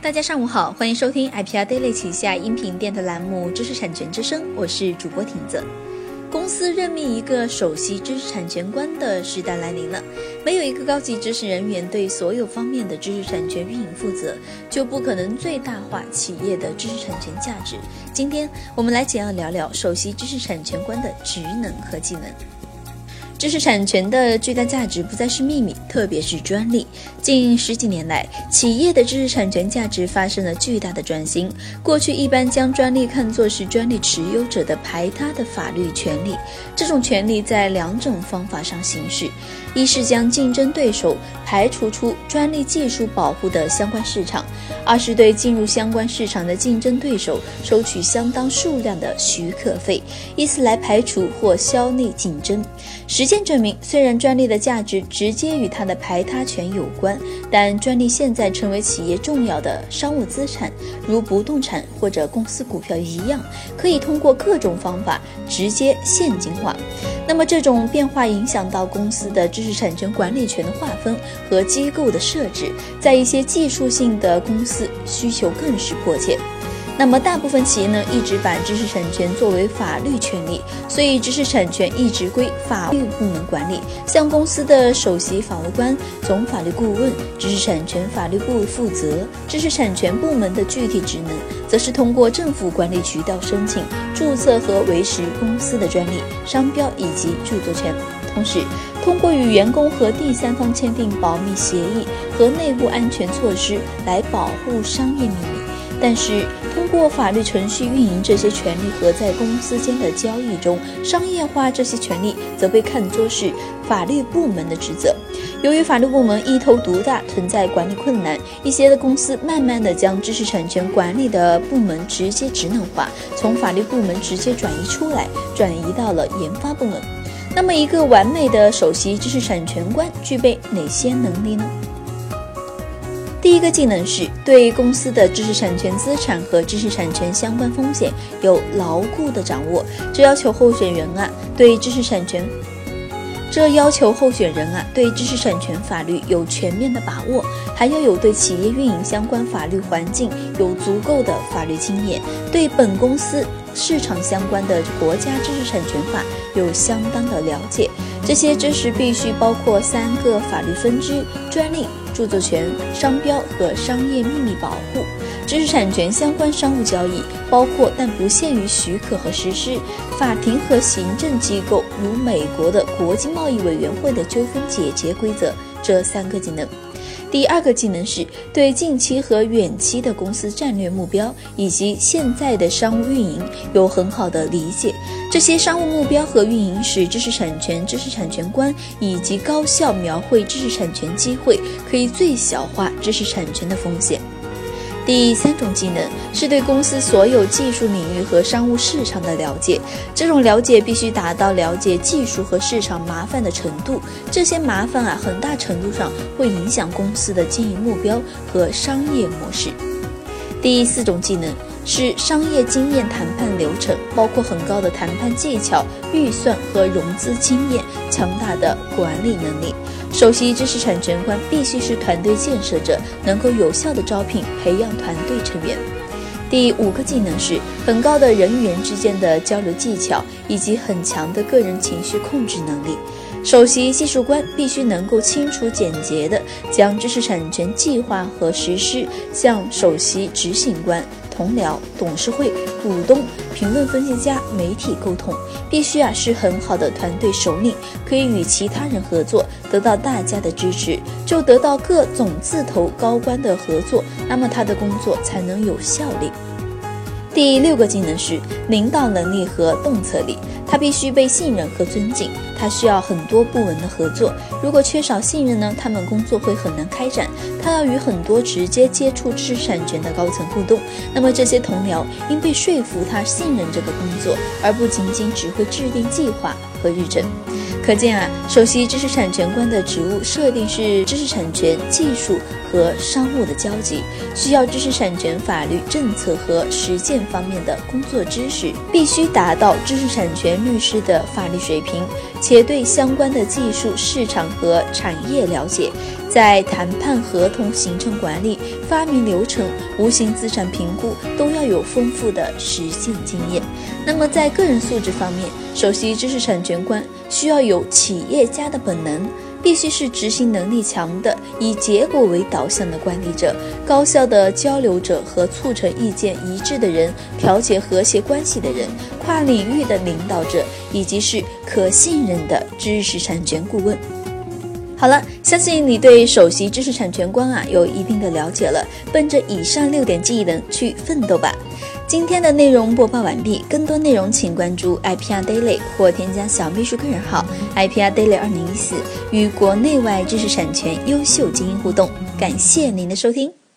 大家上午好，欢迎收听 IPR Daily 旗下音频电台栏目《知识产权之声》，我是主播婷子。公司任命一个首席知识产权官的时代来临了。没有一个高级知识人员对所有方面的知识产权运营负责，就不可能最大化企业的知识产权价值。今天我们来简要聊聊首席知识产权官的职能和技能。知识产权的巨大价值不再是秘密，特别是专利。近十几年来，企业的知识产权价值发生了巨大的转型。过去一般将专利看作是专利持有者的排他的法律权利，这种权利在两种方法上行使：一是将竞争对手排除出专利技术保护的相关市场；二是对进入相关市场的竞争对手收取相当数量的许可费，以此来排除或消弭竞争。实践证明，虽然专利的价值直接与它的排他权有关，但专利现在成为企业重要的商务资产，如不动产或者公司股票一样，可以通过各种方法直接现金化。那么，这种变化影响到公司的知识产权管理权的划分和机构的设置，在一些技术性的公司需求更是迫切。那么，大部分企业呢，一直把知识产权作为法律权利，所以知识产权一直归法律部门管理。向公司的首席法务官、总法律顾问、知识产权法律部负责。知识产权部门的具体职能，则是通过政府管理渠道申请、注册和维持公司的专利、商标以及著作权，同时通过与员工和第三方签订保密协议和内部安全措施来保护商业秘密。但是，通过法律程序运营这些权利和在公司间的交易中商业化这些权利，则被看作是法律部门的职责。由于法律部门一头独大，存在管理困难，一些的公司慢慢的将知识产权管理的部门直接职能化，从法律部门直接转移出来，转移到了研发部门。那么，一个完美的首席知识产权官具备哪些能力呢？第一个技能是对公司的知识产权资产和知识产权相关风险有牢固的掌握。这要求候选人啊对知识产权，这要求候选人啊对知识产权法律有全面的把握，还要有对企业运营相关法律环境有足够的法律经验，对本公司市场相关的国家知识产权法有相当的了解。这些知识必须包括三个法律分支：专利。著作权、商标和商业秘密保护、知识产权相关商务交易，包括但不限于许可和实施、法庭和行政机构，如美国的国际贸易委员会的纠纷解决规则这三个技能。第二个技能是对近期和远期的公司战略目标以及现在的商务运营有很好的理解。这些商务目标和运营使知识产权、知识产权观以及高效描绘知识产权机会，可以最小化知识产权的风险。第三种技能是对公司所有技术领域和商务市场的了解，这种了解必须达到了解技术和市场麻烦的程度。这些麻烦啊，很大程度上会影响公司的经营目标和商业模式。第四种技能是商业经验谈判流程，包括很高的谈判技巧、预算和融资经验、强大的管理能力。首席知识产权官必须是团队建设者，能够有效的招聘、培养团队成员。第五个技能是很高的人与人之间的交流技巧，以及很强的个人情绪控制能力。首席技术官必须能够清楚简洁地将知识产权计划和实施向首席执行官。同僚、董事会、股东、评论分析家、媒体沟通，必须啊是很好的团队首领，可以与其他人合作，得到大家的支持，就得到各种字头高官的合作，那么他的工作才能有效力。第六个技能是领导能力和洞察力，他必须被信任和尊敬。他需要很多部门的合作，如果缺少信任呢，他们工作会很难开展。他要与很多直接接触知识产权的高层互动，那么这些同僚应被说服他信任这个工作，而不仅仅只会制定计划和日程。可见啊，首席知识产权官的职务设定是知识产权技术和商务的交集，需要知识产权法律政策和实践方面的工作知识，必须达到知识产权律师的法律水平，且对相关的技术、市场和产业了解。在谈判合同、行政管理、发明流程、无形资产评估都要有丰富的实践经验。那么在个人素质方面，首席知识产权官需要有企业家的本能。必须是执行能力强的、以结果为导向的管理者、高效的交流者和促成意见一致的人、调节和谐关系的人、跨领域的领导者，以及是可信任的知识产权顾问。好了，相信你对首席知识产权官啊有一定的了解了，奔着以上六点技能去奋斗吧。今天的内容播报完毕，更多内容请关注 IPR Daily 或添加小秘书个人号 IPR Daily 二零一四，与国内外知识产权优秀精英互动。感谢您的收听。